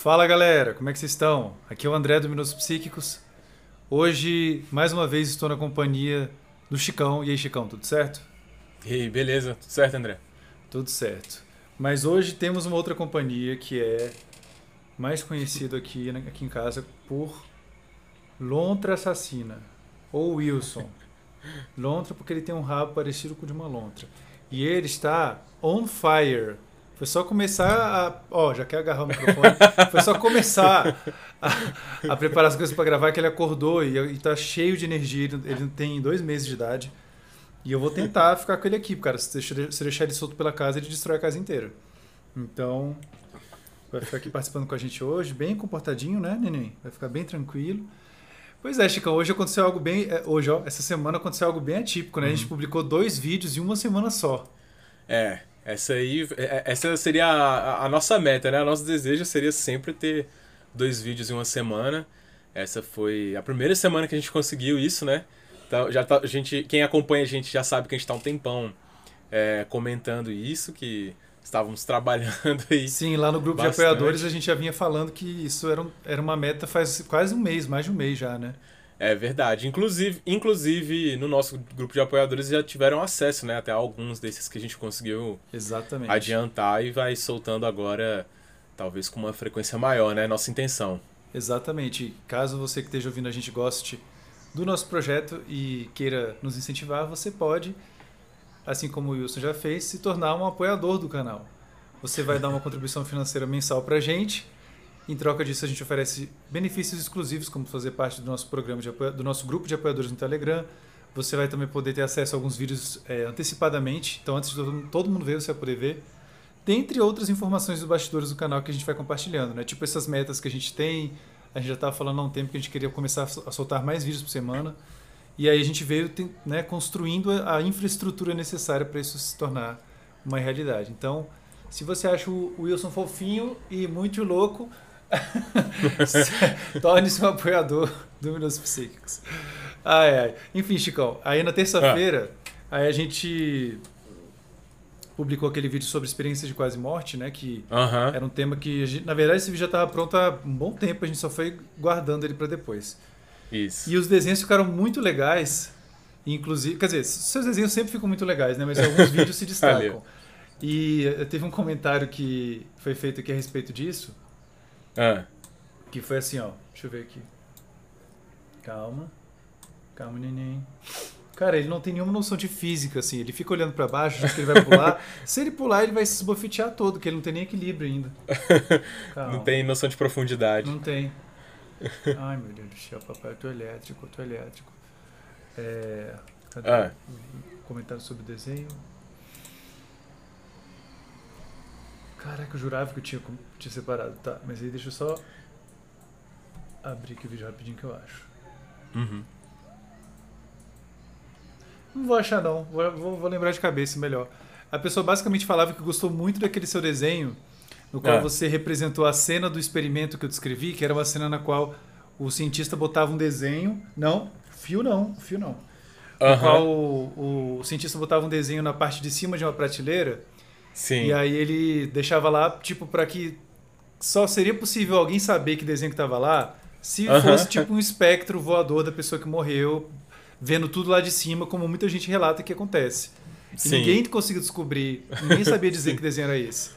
Fala galera, como é que vocês estão? Aqui é o André do Minutos Psíquicos. Hoje, mais uma vez, estou na companhia do Chicão. E aí, Chicão, tudo certo? E aí, beleza? Tudo certo, André? Tudo certo. Mas hoje temos uma outra companhia que é mais conhecido aqui, aqui em casa por Lontra Assassina ou Wilson. Lontra porque ele tem um rabo parecido com o de uma lontra. E ele está on fire. Foi só começar a. Ó, já quer agarrar o microfone. Foi só começar a, a preparar as coisas para gravar que ele acordou e, está cheio de energia. Ele tem dois meses de idade. E eu vou tentar ficar com ele aqui, cara. Se deixar, se deixar ele solto pela casa, ele destrói a casa inteira. Então, vai ficar aqui participando com a gente hoje, bem comportadinho, né, neném? Vai ficar bem tranquilo. Pois é, Chicão, hoje aconteceu algo bem. É, hoje, ó, essa semana aconteceu algo bem atípico, né? Uhum. A gente uhum. publicou dois vídeos em uma semana só. É, essa aí. É, é, essa seria a, a nossa meta, né? O nosso desejo seria sempre ter dois vídeos em uma semana. Essa foi a primeira semana que a gente conseguiu isso, né? Então, já tá, a gente, quem acompanha a gente já sabe que a gente está um tempão é, comentando isso, que estávamos trabalhando aí. Sim, lá no grupo bastante. de apoiadores a gente já vinha falando que isso era, era uma meta faz quase um mês, mais de um mês já, né? É verdade. Inclusive, inclusive, no nosso grupo de apoiadores já tiveram acesso, né? Até alguns desses que a gente conseguiu Exatamente. adiantar e vai soltando agora, talvez com uma frequência maior, né? Nossa intenção. Exatamente. Caso você que esteja ouvindo a gente goste do nosso projeto e queira nos incentivar, você pode, assim como o Wilson já fez, se tornar um apoiador do canal. Você vai dar uma contribuição financeira mensal para a gente. Em troca disso, a gente oferece benefícios exclusivos, como fazer parte do nosso programa de do nosso grupo de apoiadores no Telegram. Você vai também poder ter acesso a alguns vídeos é, antecipadamente. Então, antes de todo mundo ver, você vai poder ver. Dentre outras informações dos bastidores do canal que a gente vai compartilhando, né? Tipo essas metas que a gente tem, a gente já estava falando há um tempo que a gente queria começar a soltar mais vídeos por semana. E aí a gente veio né, construindo a infraestrutura necessária para isso se tornar uma realidade. Então, se você acha o Wilson fofinho e muito louco, torne-se um apoiador do Minutos Psíquicos. Ai, ai. Enfim, Chicão, aí na terça-feira, ah. aí a gente publicou aquele vídeo sobre experiência de quase morte, né? Que uhum. era um tema que, gente, na verdade, esse vídeo já estava pronto há um bom tempo, a gente só foi guardando ele para depois. Isso. E os desenhos ficaram muito legais, inclusive, quer dizer, seus desenhos sempre ficam muito legais, né? Mas alguns vídeos se destacam. E eh, teve um comentário que foi feito aqui a respeito disso. Ah. Que foi assim, ó. Deixa eu ver aqui. Calma. Calma, neném. Cara, ele não tem nenhuma noção de física, assim. Ele fica olhando para baixo, que ele vai pular. Se ele pular, ele vai se esbofetear todo, que ele não tem nem equilíbrio ainda. não tem noção de profundidade. Não tem. Ai, meu Deus do céu, papai, eu tô elétrico, eu tô elétrico. É, cadê ah. comentário sobre o desenho? Caraca, eu jurava que eu tinha, tinha separado. Tá, mas aí deixa eu só abrir aqui o vídeo rapidinho que eu acho. Uhum. Não vou achar, não. Vou, vou, vou, lembrar de cabeça melhor. A pessoa basicamente falava que gostou muito daquele seu desenho, no qual é. você representou a cena do experimento que eu descrevi, que era uma cena na qual o cientista botava um desenho. Não, fio não, fio não. Uhum. No qual o, o, cientista botava um desenho na parte de cima de uma prateleira. Sim. E aí ele deixava lá, tipo, para que só seria possível alguém saber que desenho que estava lá se uhum. fosse tipo um espectro voador da pessoa que morreu vendo tudo lá de cima, como muita gente relata que acontece. Ninguém conseguiu descobrir, ninguém sabia dizer que desenho era esse.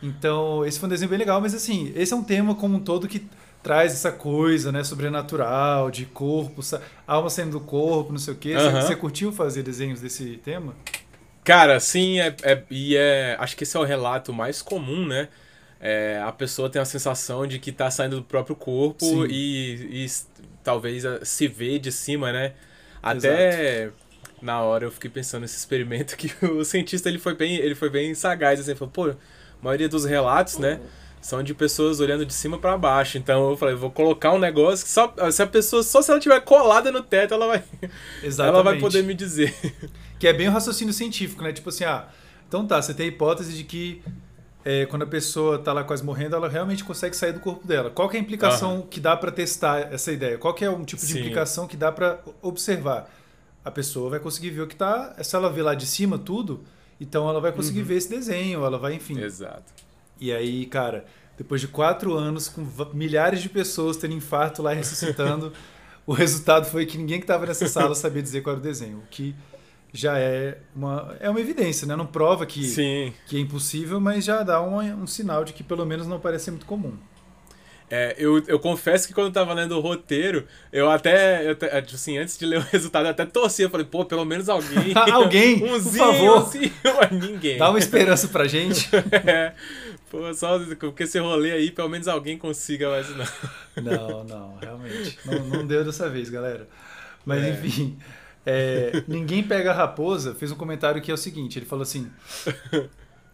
Então, esse foi um desenho bem legal, mas assim, esse é um tema como um todo que traz essa coisa, né, sobrenatural, de corpo, alma saindo do corpo, não sei o quê. Uhum. Você, você curtiu fazer desenhos desse tema? Cara, sim, é, é, e é, acho que esse é o relato mais comum, né? É, a pessoa tem a sensação de que está saindo do próprio corpo e, e, talvez se vê de cima, né? Até Exato. na hora eu fiquei pensando nesse experimento que o cientista ele foi bem, ele foi bem sagaz, assim, falou, pô, a maioria dos relatos, né, são de pessoas olhando de cima para baixo. Então eu falei, vou colocar um negócio que só se a pessoa só se ela tiver colada no teto, ela vai Exatamente. ela vai poder me dizer. Que é bem o raciocínio científico, né? Tipo assim, ah, então tá, você tem a hipótese de que é, quando a pessoa está lá quase morrendo, ela realmente consegue sair do corpo dela. Qual é a implicação uhum. que dá para testar essa ideia? Qual é um tipo de Sim. implicação que dá para observar? A pessoa vai conseguir ver o que está. Se ela vê lá de cima tudo, então ela vai conseguir uhum. ver esse desenho, ela vai, enfim. Exato. E aí, cara, depois de quatro anos, com milhares de pessoas tendo infarto lá ressuscitando, o resultado foi que ninguém que estava nessa sala sabia dizer qual era o desenho. O que já é uma, é uma evidência, né? Não prova que, Sim. que é impossível, mas já dá um, um sinal de que pelo menos não parece ser muito comum. É, eu, eu confesso que quando eu tava lendo o roteiro, eu até, eu, tipo assim, antes de ler o resultado, eu até torcia. Eu falei, pô, pelo menos alguém. alguém, umzinho, por favor. Assim, ninguém. Dá uma esperança pra gente. é, pô, só porque esse rolê aí, pelo menos alguém consiga, mas não. Não, não, realmente. Não, não deu dessa vez, galera. Mas é. enfim. É, ninguém pega a raposa fez um comentário que é o seguinte: ele falou assim.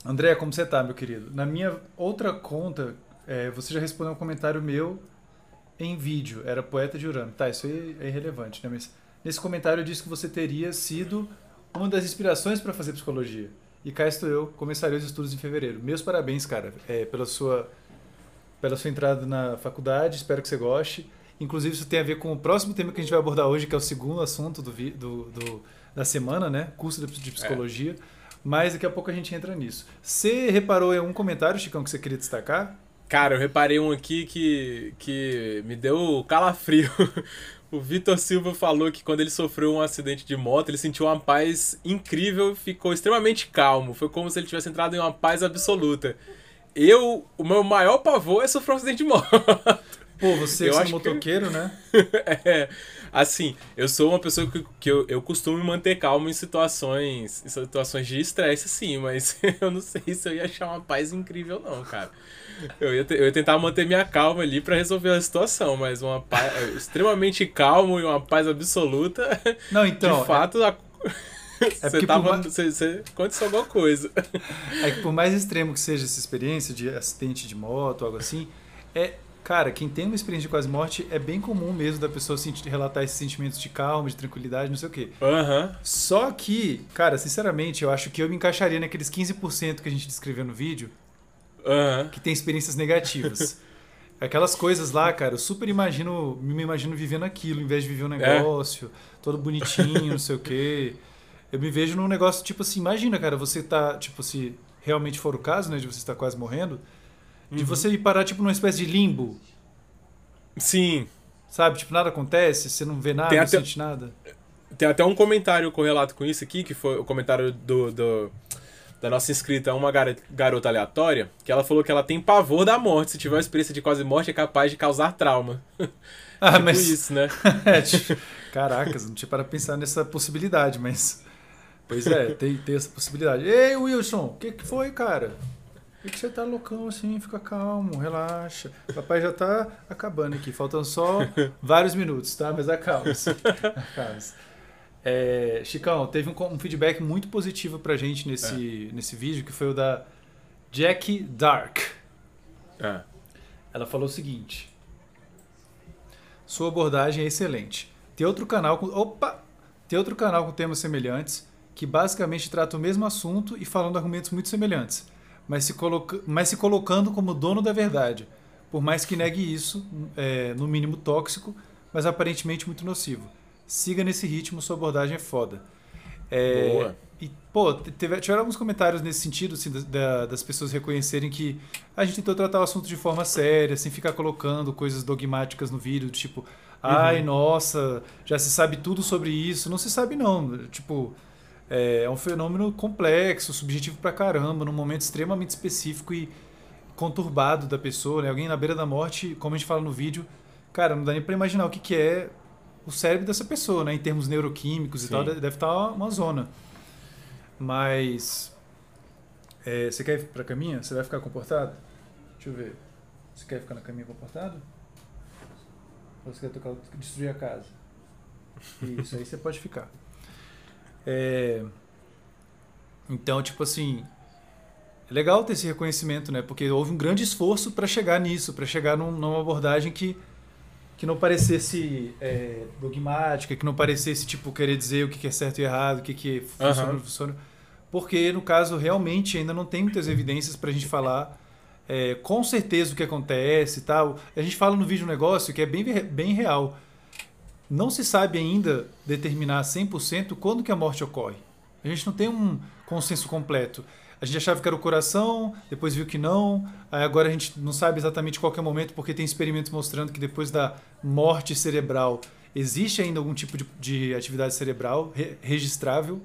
André, como você tá, meu querido? Na minha outra conta, é, você já respondeu um comentário meu em vídeo. Era poeta de Urano. Tá, isso aí é irrelevante, né? Mas nesse comentário eu disse que você teria sido uma das inspirações para fazer psicologia. E cá estou eu, começarei os estudos em fevereiro. Meus parabéns, cara, é, pela sua pela sua entrada na faculdade. Espero que você goste. Inclusive, isso tem a ver com o próximo tema que a gente vai abordar hoje, que é o segundo assunto do, do, do da semana, né? Curso de psicologia. É. Mas daqui a pouco a gente entra nisso. Você reparou em algum comentário, Chicão, que você queria destacar? Cara, eu reparei um aqui que, que me deu calafrio. O Vitor Silva falou que quando ele sofreu um acidente de moto, ele sentiu uma paz incrível e ficou extremamente calmo. Foi como se ele tivesse entrado em uma paz absoluta. Eu, o meu maior pavor é sofrer um acidente de moto. Pô, você eu é motoqueiro, que... né? é, assim, eu sou uma pessoa que, que eu, eu costumo manter calmo em situações, em situações de estresse, sim, mas eu não sei se eu ia achar uma paz incrível, não, cara. Eu ia, eu ia tentar manter minha calma ali para resolver a situação, mas uma paz é, extremamente calmo e uma paz absoluta. Não, então. De fato, é... É você, tava, mais... você, você aconteceu alguma coisa. É que por mais extremo que seja essa experiência de acidente de moto, algo assim, é, Cara, quem tem uma experiência de quase morte é bem comum mesmo da pessoa sentir, relatar esses sentimentos de calma, de tranquilidade, não sei o quê. Uhum. Só que, cara, sinceramente, eu acho que eu me encaixaria naqueles 15% que a gente descreveu no vídeo uhum. que tem experiências negativas. Aquelas coisas lá, cara, eu super imagino, me imagino vivendo aquilo, em vez de viver um é. negócio, é. todo bonitinho, não sei o quê. Eu me vejo num negócio, tipo assim, imagina, cara, você tá, tipo, se realmente for o caso, né, de você estar quase morrendo, de uhum. você parar, tipo, numa espécie de limbo. Sim. Sabe? Tipo, nada acontece, você não vê nada, Tem não até... sente nada. Tem até um comentário correlato com isso aqui, que foi o comentário do, do da nossa inscrita, uma garota aleatória, que ela falou que ela tem pavor da morte. Se tiver uma experiência de quase morte, é capaz de causar trauma. Ah, tipo mas... isso, né? é, tipo, caracas, não tinha para pensar nessa possibilidade, mas... Pois é, tem, tem essa possibilidade. Ei, Wilson, o que, que foi, cara? E que você tá loucão assim, fica calmo, relaxa. Papai já tá acabando aqui, faltam só vários minutos, tá? Mas acalma-se. acalma é, Chicão, teve um, um, feedback muito positivo pra gente nesse, é. nesse vídeo, que foi o da Jackie Dark. É. Ela falou o seguinte: Sua abordagem é excelente. Tem outro canal com. Opa! Tem outro canal com temas semelhantes que basicamente trata o mesmo assunto e falando argumentos muito semelhantes mas se, coloca, mas se colocando como dono da verdade, por mais que negue isso, é, no mínimo tóxico, mas aparentemente muito nocivo. Siga nesse ritmo, sua abordagem é foda. É, Boa. E, pô, teve, tiveram alguns comentários nesse sentido, assim, da, das pessoas reconhecerem que a gente tentou tratar o assunto de forma séria, sem ficar colocando coisas dogmáticas no vídeo, tipo, ai, uhum. nossa, já se sabe tudo sobre isso. Não se sabe, não. Tipo, é, é um fenômeno complexo, subjetivo pra caramba, num momento extremamente específico e conturbado da pessoa, né? Alguém na beira da morte, como a gente fala no vídeo, cara, não dá nem pra imaginar o que, que é o cérebro dessa pessoa, né? Em termos neuroquímicos Sim. e tal, deve estar tá uma zona. Mas. É, você quer ir pra caminha? Você vai ficar comportado? Deixa eu ver. Você quer ficar na caminha comportado? Ou você quer tocar, destruir a casa? Isso, aí você pode ficar. É... Então, tipo assim, é legal ter esse reconhecimento, né? Porque houve um grande esforço para chegar nisso, para chegar num, numa abordagem que, que não parecesse é, dogmática, que não parecesse, tipo, querer dizer o que é certo e errado, o que, que funciona ou não funciona. Porque, no caso, realmente ainda não tem muitas evidências para a gente falar é, com certeza o que acontece e tal. A gente fala no vídeo um negócio que é bem, bem real. Não se sabe ainda determinar 100% quando que a morte ocorre. A gente não tem um consenso completo. a gente achava que era o coração, depois viu que não. Agora a gente não sabe exatamente qual é o momento, porque tem experimentos mostrando que depois da morte cerebral existe ainda algum tipo de, de atividade cerebral re, registrável.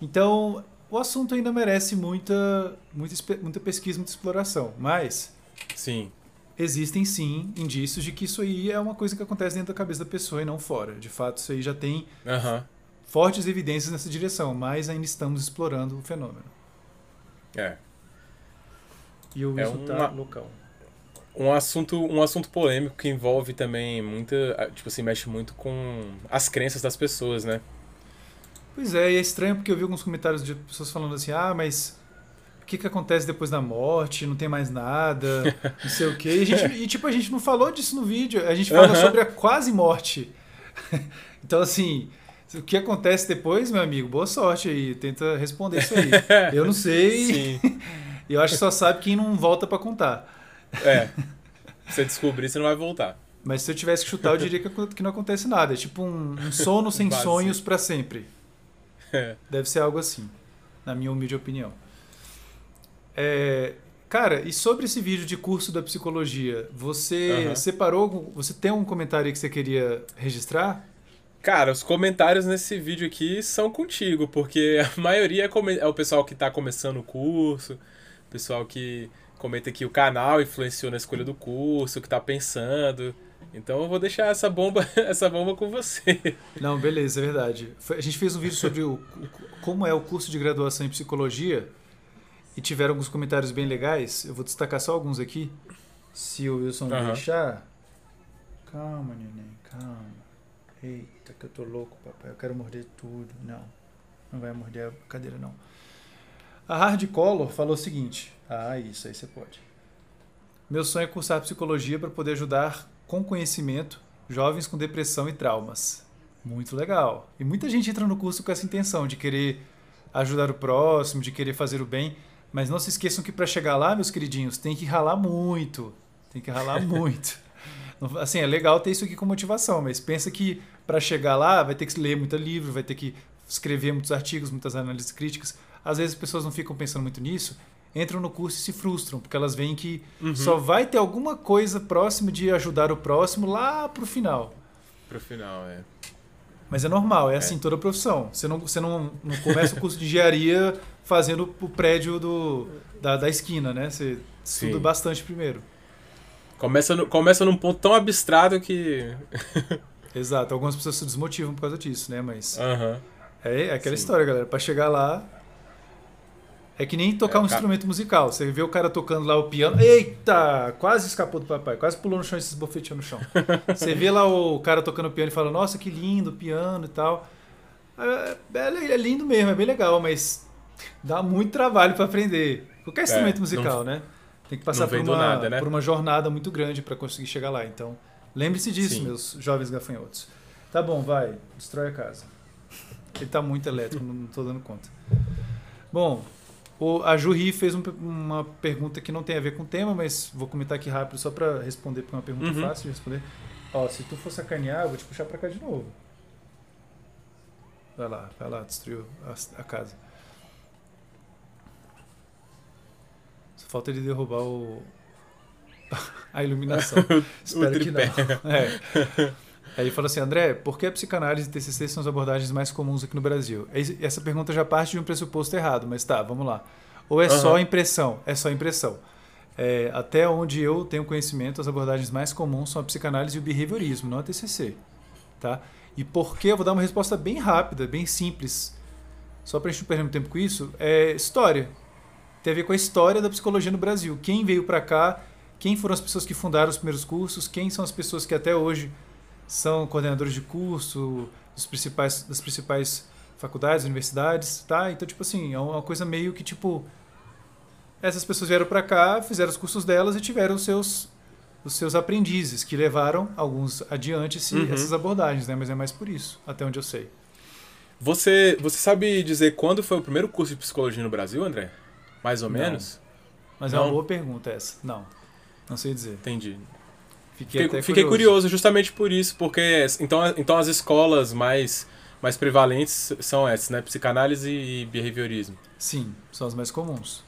Então, o assunto ainda merece muita, muita, muita pesquisa, muita exploração. Mas. Sim. Existem sim indícios de que isso aí é uma coisa que acontece dentro da cabeça da pessoa e não fora. De fato, isso aí já tem uhum. fortes evidências nessa direção, mas ainda estamos explorando o fenômeno. É. E o é uma... tá local. Um assunto, um assunto polêmico que envolve também muita. Tipo assim, mexe muito com as crenças das pessoas, né? Pois é, e é estranho porque eu vi alguns comentários de pessoas falando assim: ah, mas o que, que acontece depois da morte? Não tem mais nada, não sei o quê. E, gente, e tipo, a gente não falou disso no vídeo, a gente fala uhum. sobre a quase morte. então, assim, o que acontece depois, meu amigo, boa sorte aí, tenta responder isso aí. Eu não sei. Eu acho que só sabe quem não volta para contar. É. Se você descobrir, você não vai voltar. Mas se eu tivesse que chutar, eu diria que não acontece nada. É tipo um, um sono sem sonhos para sempre. É. Deve ser algo assim, na minha humilde opinião. É, cara, e sobre esse vídeo de curso da psicologia, você uhum. separou, você tem um comentário aí que você queria registrar? Cara, os comentários nesse vídeo aqui são contigo, porque a maioria é, é o pessoal que está começando o curso, o pessoal que comenta que o canal influenciou na escolha do curso, que está pensando. Então eu vou deixar essa bomba, essa bomba com você. Não, beleza, é verdade. A gente fez um vídeo sobre o, como é o curso de graduação em psicologia e tiveram alguns comentários bem legais. Eu vou destacar só alguns aqui, se o Wilson uhum. deixar. Calma, neném, calma. Eita, que eu tô louco, papai. Eu quero morder tudo. Não, não vai morder a cadeira, não. A Hardcolor falou o seguinte. Ah, isso aí você pode. Meu sonho é cursar psicologia para poder ajudar com conhecimento jovens com depressão e traumas. Muito legal. E muita gente entra no curso com essa intenção de querer ajudar o próximo, de querer fazer o bem. Mas não se esqueçam que para chegar lá, meus queridinhos, tem que ralar muito. Tem que ralar muito. Assim, é legal ter isso aqui com motivação, mas pensa que para chegar lá vai ter que ler muito livro, vai ter que escrever muitos artigos, muitas análises críticas. Às vezes as pessoas não ficam pensando muito nisso entram no curso e se frustram, porque elas veem que uhum. só vai ter alguma coisa próxima de ajudar o próximo lá pro final. Pro final, é. Mas é normal, é, é. assim toda profissão. Você não, você não, não começa o curso de engenharia fazendo o prédio do, da, da esquina, né? Você Sim. estuda bastante primeiro. Começa, no, começa num ponto tão abstrato que. Exato, algumas pessoas se desmotivam por causa disso, né? Mas. Uhum. É, é aquela Sim. história, galera. Para chegar lá, é que nem tocar é, um cara... instrumento musical. Você vê o cara tocando lá o piano. Eita! Quase escapou do papai. Quase pulou no chão e se esbofeteou no chão. Você vê lá o cara tocando piano e fala: Nossa, que lindo o piano e tal. É, é, é, lindo mesmo, é bem legal, mas dá muito trabalho para aprender. Qualquer instrumento é, musical, não, né? Tem que passar por uma, nada, né? por uma jornada muito grande para conseguir chegar lá. Então, lembre-se disso, Sim. meus jovens gafanhotos. Tá bom, vai. Destrói a casa. Ele tá muito elétrico, não tô dando conta. Bom, o, a Jurri fez um, uma pergunta que não tem a ver com o tema, mas vou comentar aqui rápido só para responder, porque é uma pergunta uhum. fácil de responder. Ó, se tu for sacanear, eu vou te puxar para cá de novo. Vai lá, vai lá, destruiu a, a casa. Só falta ele derrubar o, a iluminação. Espero que não. É. Aí ele falou assim, André, por que a psicanálise e TCC são as abordagens mais comuns aqui no Brasil? Essa pergunta já parte de um pressuposto errado, mas tá, vamos lá. Ou é uhum. só impressão? É só impressão. É, até onde eu tenho conhecimento, as abordagens mais comuns são a psicanálise e o behaviorismo, não a TCC. Tá? E por que? Eu vou dar uma resposta bem rápida, bem simples. Só para a gente não perder muito tempo com isso. É história. Tem a ver com a história da psicologia no Brasil. Quem veio para cá, quem foram as pessoas que fundaram os primeiros cursos, quem são as pessoas que até hoje são coordenadores de curso dos principais, das principais faculdades, universidades, tá? Então, tipo assim, é uma coisa meio que, tipo, essas pessoas vieram para cá, fizeram os cursos delas e tiveram os seus, os seus aprendizes, que levaram alguns adiante esse, uhum. essas abordagens, né? Mas é mais por isso, até onde eu sei. Você, você sabe dizer quando foi o primeiro curso de psicologia no Brasil, André? Mais ou não. menos? Mas não. é uma boa pergunta essa. Não, não sei dizer. Entendi. Fiquei, fiquei, fiquei curioso. curioso. justamente por isso, porque então, então as escolas mais mais prevalentes são essas, né? Psicanálise e behaviorismo. Sim, são as mais comuns.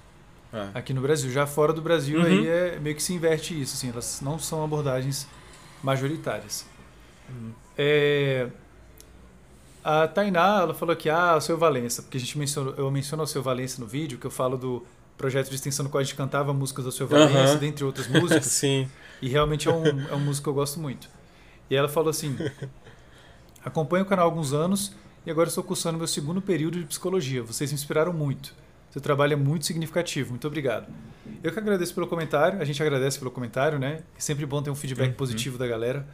Ah. Aqui no Brasil. Já fora do Brasil, Uhum. aí é meio que se inverte isso, assim, elas não são abordagens majoritárias. Uhum. É, a Tainá, ela falou que, ah, o seu Valença, porque a gente mencionou, eu menciono o seu Valença no vídeo, que eu falo do projeto de extensão no qual a gente cantava músicas do seu Valença, dentre outras músicas. Sim. E realmente é um, é um músico que eu gosto muito. E ela falou assim: acompanho o canal há alguns anos e agora estou cursando meu segundo período de psicologia. Vocês me inspiraram muito. Seu trabalho é muito significativo. Muito obrigado. Eu que agradeço pelo comentário. A gente agradece pelo comentário, né? É sempre bom ter um feedback Uhum. positivo da galera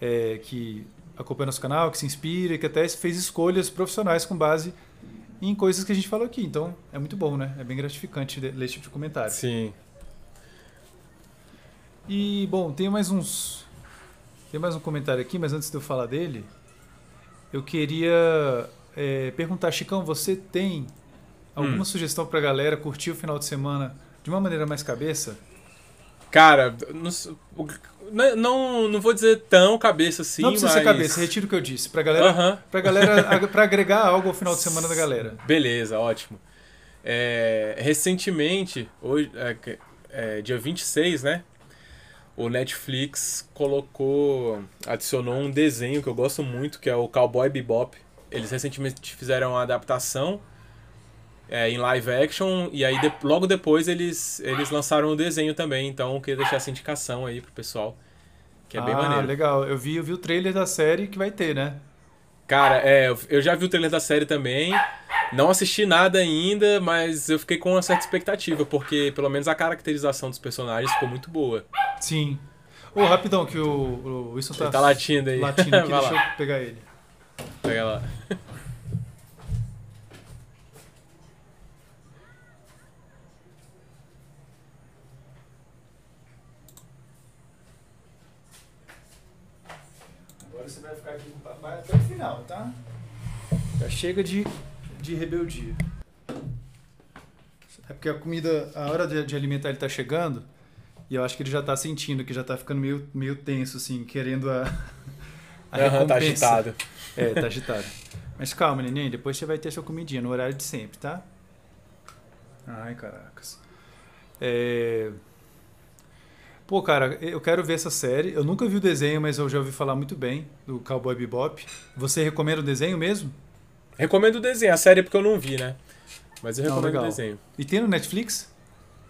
é, que acompanha nosso canal, que se inspira, que até fez escolhas profissionais com base em coisas que a gente falou aqui. Então é muito bom, né? É bem gratificante ler esse tipo de comentário. Sim. E, bom, tem mais uns. Tem mais um comentário aqui, mas antes de eu falar dele, eu queria é, perguntar, Chicão, você tem alguma Hum. sugestão pra galera curtir o final de semana de uma maneira mais cabeça? Cara, não, o- não, não, vou dizer tão cabeça assim, Não precisa mas... ser cabeça, retiro o que eu disse. Pra galera, Aham. pra galera, pra agregar algo ao final de semana da galera. Beleza, ótimo. É, recentemente, hoje, é, é, dia 26, né? O Netflix colocou, adicionou um desenho que eu gosto muito, que é o Cowboy Bebop. Eles recentemente fizeram uma adaptação é, em live action e aí de- logo depois eles, eles lançaram o desenho também. Então eu queria deixar essa indicação aí pro pessoal, que é bem ah, maneiro. legal. Eu vi, eu vi o trailer da série que vai ter, né? Cara, é, eu- já vi o trailer da série também. Não assisti nada ainda, mas eu fiquei com uma certa expectativa, porque pelo menos a caracterização dos personagens ficou muito boa. Sim. Ô, rapidão, que o, o Wilson tá, Ele tá latindo aí. latindo aqui, deixa lá, eu pegar ele. pega lá. Agora você vai ficar aqui com o papai até o final, tá? Já chega de, de rebeldia. É porque a comida, a hora de, de alimentar ele tá chegando e eu acho que ele já tá sentindo que já tá ficando meio, meio tenso, assim, querendo a, a Aham, tá recompensa. agitado. É, tá agitado. Mas calma, neném, depois você vai ter sua comidinha no horário de sempre, tá? Ai, caracas. É... Pô, cara, eu quero ver essa série. Eu nunca vi o desenho, mas eu já ouvi falar muito bem do Cowboy Bebop. Você recomenda o desenho mesmo? Recomendo o desenho, a série é porque eu não vi, né? Mas eu Não, recomendo o desenho. E tem no Netflix?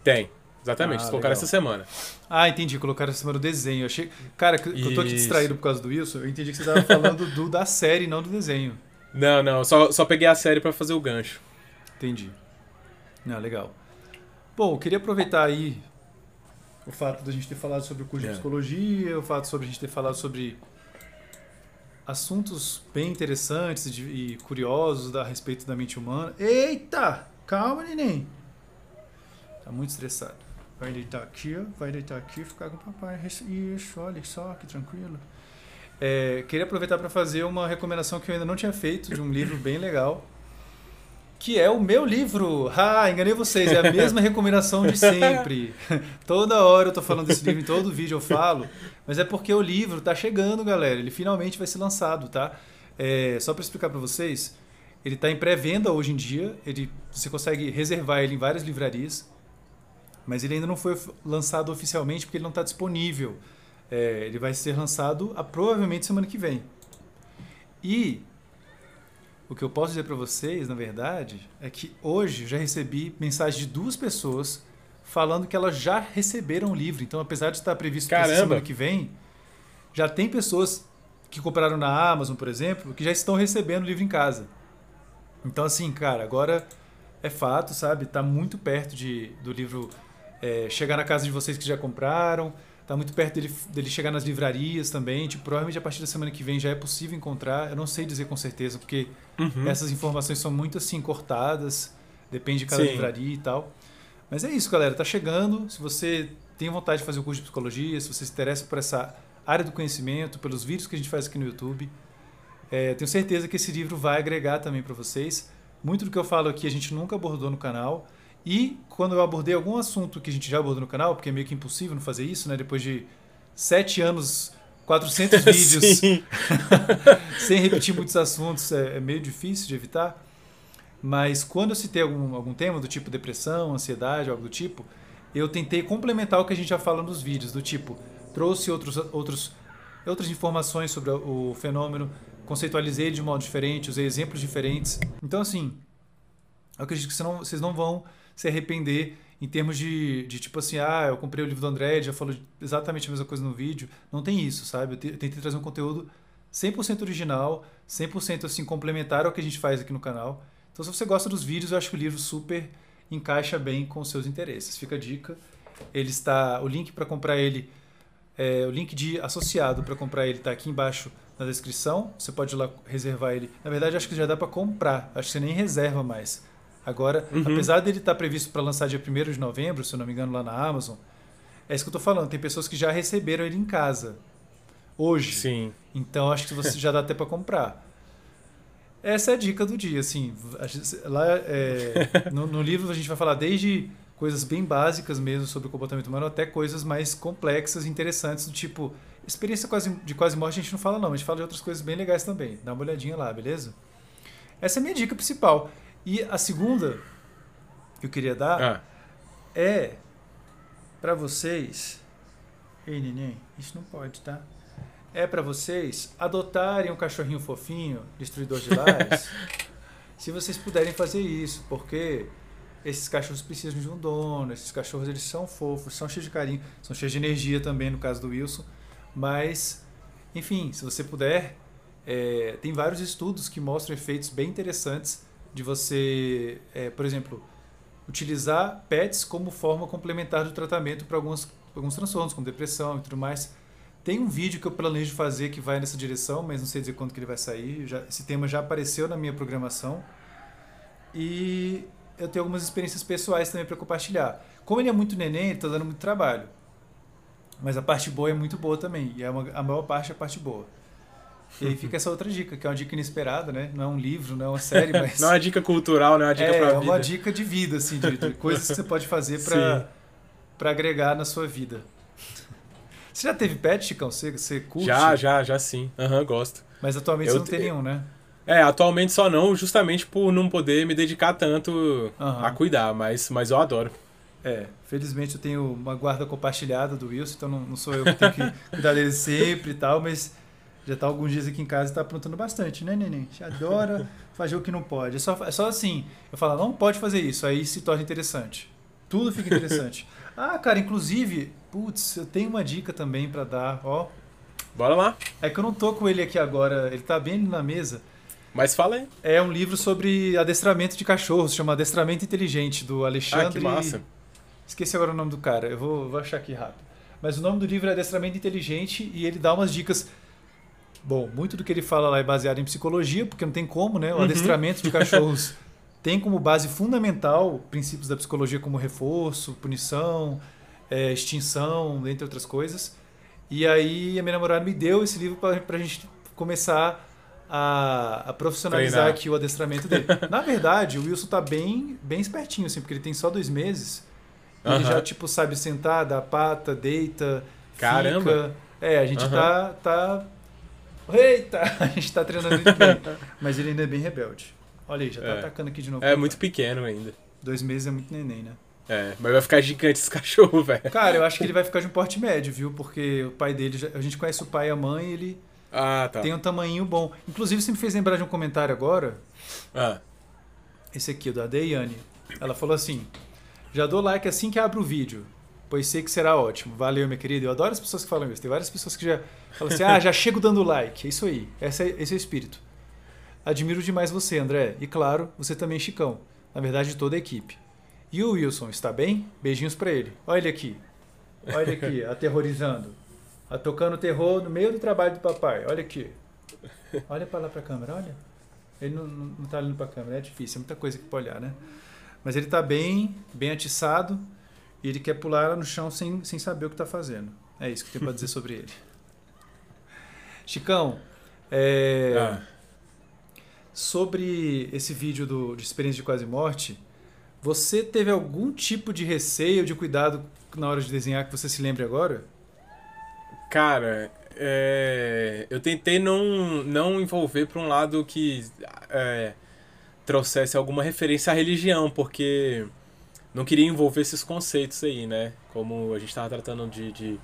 Tem, exatamente, Ah, colocaram legal. essa semana. Ah, entendi. Colocaram essa semana o desenho. Eu achei... Cara, que eu tô aqui Isso. distraído por causa do Wilson. Eu entendi que você tava falando do, da série, não do desenho. Não, não, só, só peguei a série pra fazer o gancho. Entendi. Não, legal. Bom, eu queria aproveitar aí o fato da gente ter falado sobre o curso de É. psicologia, o fato sobre a gente ter falado sobre assuntos bem interessantes e, curiosos da, a respeito da mente humana. Eita! Calma, neném. Tá muito estressado. Vai deitar aqui, ó. Vai deitar aqui e ficar com o papai. Isso, olha só, que tranquilo. É, queria aproveitar para fazer uma recomendação que eu ainda não tinha feito de um livro bem legal que é o meu livro. Ah, enganei vocês, é a mesma recomendação de sempre. Toda hora eu tô falando desse livro, em todo vídeo eu falo, mas é porque o livro tá chegando, galera. Ele finalmente vai ser lançado, tá? É, só para explicar para vocês, ele tá em pré-venda hoje em dia. Ele, você consegue reservar ele em várias livrarias, mas ele ainda não foi lançado oficialmente porque ele não está disponível. É, ele vai ser lançado a, provavelmente semana que vem. E o que eu posso dizer para vocês, na verdade, é que hoje já recebi mensagem de duas pessoas falando que elas já receberam o livro. Então, apesar de estar previsto para semana que vem, já tem pessoas que compraram na Amazon, por exemplo, que já estão recebendo o livro em casa. Então, assim, cara, agora é fato, sabe? Tá muito perto de, do livro é, chegar na casa de vocês que já compraram. Tá muito perto dele, dele chegar nas livrarias também. Tipo, provavelmente a partir da semana que vem já é possível encontrar. Eu não sei dizer com certeza, porque Uhum. essas informações são muito assim cortadas. Depende de cada Sim. livraria e tal. Mas é isso, galera. Tá chegando. Se você tem vontade de fazer o curso de psicologia, se você se interessa por essa área do conhecimento, pelos vídeos que a gente faz aqui no YouTube, é, tenho certeza que esse livro vai agregar também para vocês. Muito do que eu falo aqui a gente nunca abordou no canal. E quando eu abordei algum assunto que a gente já abordou no canal, porque é meio que impossível não fazer isso, né? Depois de sete anos 400 vídeos sem repetir muitos assuntos é, é, meio difícil de evitar. Mas quando eu citei algum, algum tema do tipo depressão, ansiedade, algo do tipo, eu tentei complementar o que a gente já fala nos vídeos, do tipo, trouxe outros, outros, outras informações sobre o fenômeno, conceitualizei de modo diferente, usei exemplos diferentes. Então, assim, eu acredito que vocês não, vão se arrepender em termos de, de tipo assim, ah, eu comprei o livro do André, já falou exatamente a mesma coisa no vídeo. Não tem isso, sabe? Eu tentei trazer um conteúdo 100% original, 100% assim complementar ao que a gente faz aqui no canal. Então, se você gosta dos vídeos, eu acho que o livro super encaixa bem com os seus interesses. Fica a dica. Ele está, o link para comprar ele, é, o link de associado para comprar ele está aqui embaixo na descrição. Você pode ir lá reservar ele. Na verdade, acho que já dá para comprar. Acho que você nem reserva mais. Agora, uhum. apesar dele estar tá previsto para lançar dia 1 de novembro, se eu não me engano, lá na Amazon, é isso que eu estou falando. Tem pessoas que já receberam ele em casa. Hoje. Sim. Então, acho que você já dá até para comprar. Essa é a dica do dia, assim. Lá é, no, no, livro a gente vai falar desde coisas bem básicas mesmo sobre o comportamento humano até coisas mais complexas, interessantes, do tipo experiência quase, de quase morte a gente não fala não, a gente fala de outras coisas bem legais também. Dá uma olhadinha lá, beleza? Essa é a minha dica principal. E a segunda que eu queria dar ah. é para vocês. Ei, neném, isso não pode, tá? É para vocês adotarem um cachorrinho fofinho, destruidor de lares, se vocês puderem fazer isso, porque esses cachorros precisam de um dono, esses cachorros eles são fofos, são cheios de carinho, são cheios de energia também no caso do Wilson, mas enfim, se você puder, é, tem vários estudos que mostram efeitos bem interessantes de você, é, por exemplo, utilizar pets como forma complementar do tratamento para alguns, alguns transtornos, como depressão e tudo mais. Tem um vídeo que eu planejo fazer que vai nessa direção, mas não sei dizer quando que ele vai sair. Já, esse tema já apareceu na minha programação. E eu tenho algumas experiências pessoais também para compartilhar. Como ele é muito neném, ele está dando muito trabalho. Mas a parte boa é muito boa também. E é uma, a maior parte é a parte boa. E aí fica essa outra dica, que é uma dica inesperada, né? Não é um livro, não é uma série, mas. não é uma dica cultural, não é uma dica é, pra vida. É uma dica de vida, assim, de, de coisas que você pode fazer para agregar na sua vida. Você já teve pet, Chicão? Você, você curte? Já, já, já sim. Aham, uhum, gosto. Mas atualmente eu você não tem nenhum, né? É, atualmente só não, justamente por não poder me dedicar tanto uhum. a cuidar, mas, mas eu adoro. É, felizmente eu tenho uma guarda compartilhada do Wilson, então não, não sou eu que tenho que cuidar dele sempre e tal, mas já está alguns dias aqui em casa e está aprontando bastante, né, neném? Você adora fazer o que não pode. É só, é só assim, eu falo, não pode fazer isso, aí se torna interessante. Tudo fica interessante. ah, cara, inclusive, putz, eu tenho uma dica também para dar, ó. Bora lá. É que eu não tô com ele aqui agora, ele tá bem na mesa. Mas fala aí. É um livro sobre adestramento de cachorros, chama Adestramento Inteligente, do Alexandre. Ah, que massa. Esqueci agora o nome do cara, eu vou, vou achar aqui rápido. Mas o nome do livro é Adestramento Inteligente e ele dá umas dicas Bom, muito do que ele fala lá é baseado em psicologia, porque não tem como, né? O uhum. adestramento de cachorros tem como base fundamental princípios da psicologia como reforço, punição, é, extinção, entre outras coisas. E aí a minha namorada me deu esse livro para a gente começar a, a profissionalizar Treinar. aqui o adestramento dele. Na verdade, o Wilson tá bem, bem espertinho, assim, porque ele tem só dois meses. Uhum. Ele já, tipo, sabe sentar, dar pata, deita, Caramba. fica. É, a gente uhum. tá, tá Eita! A gente tá treinando ele bem. Mas ele ainda é bem rebelde. Olha aí, já tá é. atacando aqui de novo. É muito pequeno ainda. Dois meses é muito neném, né? É, mas vai ficar gigante esse cachorro, velho. Cara, eu acho que ele vai ficar de um porte médio, viu? Porque o pai dele, a gente conhece o pai e a mãe, ele ah, tá. tem um tamanho bom. Inclusive, você me fez lembrar de um comentário agora. Ah. Esse aqui, da Deiane. Ela falou assim: já dou like assim que abro o vídeo pois sei que será ótimo. Valeu, minha querida. Eu adoro as pessoas que falam isso. Tem várias pessoas que já falam assim: ah, já chego dando like. É isso aí. Esse é, esse é o espírito. Admiro demais você, André. E claro, você também, Chicão. Na verdade, toda a equipe. E o Wilson, está bem? Beijinhos para ele. Olha ele aqui. Olha aqui, aterrorizando. A tocando terror no meio do trabalho do papai. Olha aqui. Olha para lá para a câmera, olha. Ele não, não, não tá olhando para a câmera, é difícil, é muita coisa que pode olhar, né? Mas ele está bem, bem atiçado e ele quer pular no chão sem, sem saber o que está fazendo. É isso que tem para dizer sobre ele. Chicão, é, ah. sobre esse vídeo do, de experiência de quase morte, você teve algum tipo de receio, de cuidado na hora de desenhar que você se lembre agora? Cara, é, eu tentei não, não envolver para um lado que é, trouxesse alguma referência à religião, porque não queria envolver esses conceitos aí, né? Como a gente estava tratando de, de,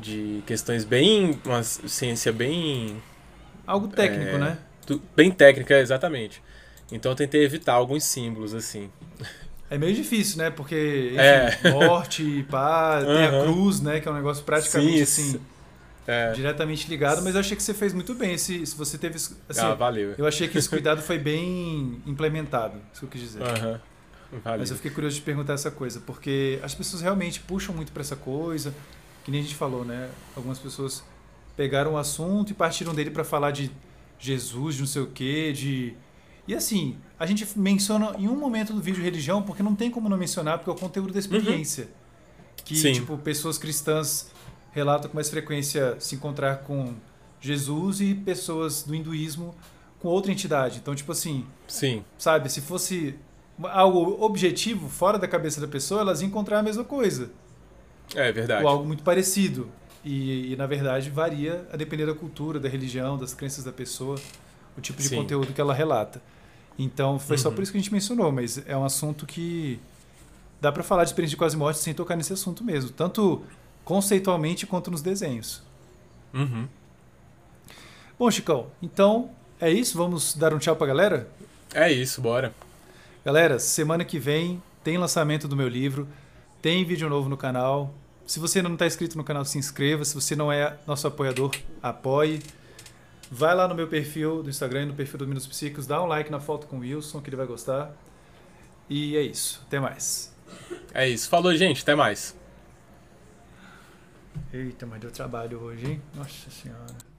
de, questões bem. uma ciência bem. Algo técnico, é, né? Bem técnica, exatamente. Então eu tentei evitar alguns símbolos, assim. É meio difícil, né? Porque, enfim, é. morte, pá, uhum. tem a cruz, né? Que é um negócio praticamente Sim, assim. É. Diretamente ligado, mas eu achei que você fez muito bem. Se, se você teve. Assim, ah, valeu. Eu achei que esse cuidado foi bem implementado, isso que eu quis dizer. Uhum. Mas eu fiquei curioso de perguntar essa coisa, porque as pessoas realmente puxam muito para essa coisa, que nem a gente falou, né? Algumas pessoas pegaram o assunto e partiram dele para falar de Jesus, de não sei o quê, de. E assim, a gente menciona em um momento do vídeo religião, porque não tem como não mencionar, porque é o conteúdo da experiência. Uhum. Que, Sim. tipo, pessoas cristãs relatam com mais frequência se encontrar com Jesus e pessoas do hinduísmo com outra entidade. Então, tipo assim. Sim. Sabe, se fosse algo objetivo, fora da cabeça da pessoa, elas iam encontrar a mesma coisa. É verdade. Ou algo muito parecido. E, e, na verdade varia a depender da cultura, da religião, das crenças da pessoa, o tipo de Sim. conteúdo que ela relata. Então foi uhum. só por isso que a gente mencionou, mas é um assunto que dá para falar de experiência de quase morte sem tocar nesse assunto mesmo, tanto conceitualmente quanto nos desenhos. Uhum. Bom, Chicão, então é isso. Vamos dar um tchau pra galera? É isso, bora. Galera, semana que vem tem lançamento do meu livro, tem vídeo novo no canal. Se você não está inscrito no canal, se inscreva. Se você não é nosso apoiador, apoie. Vai lá no meu perfil do Instagram, no perfil do Minutos Psíquicos, dá um like na foto com o Wilson, que ele vai gostar. E é isso. Até mais. É isso. Falou, gente. Até mais. Eita, mas deu trabalho hoje, hein? Nossa Senhora.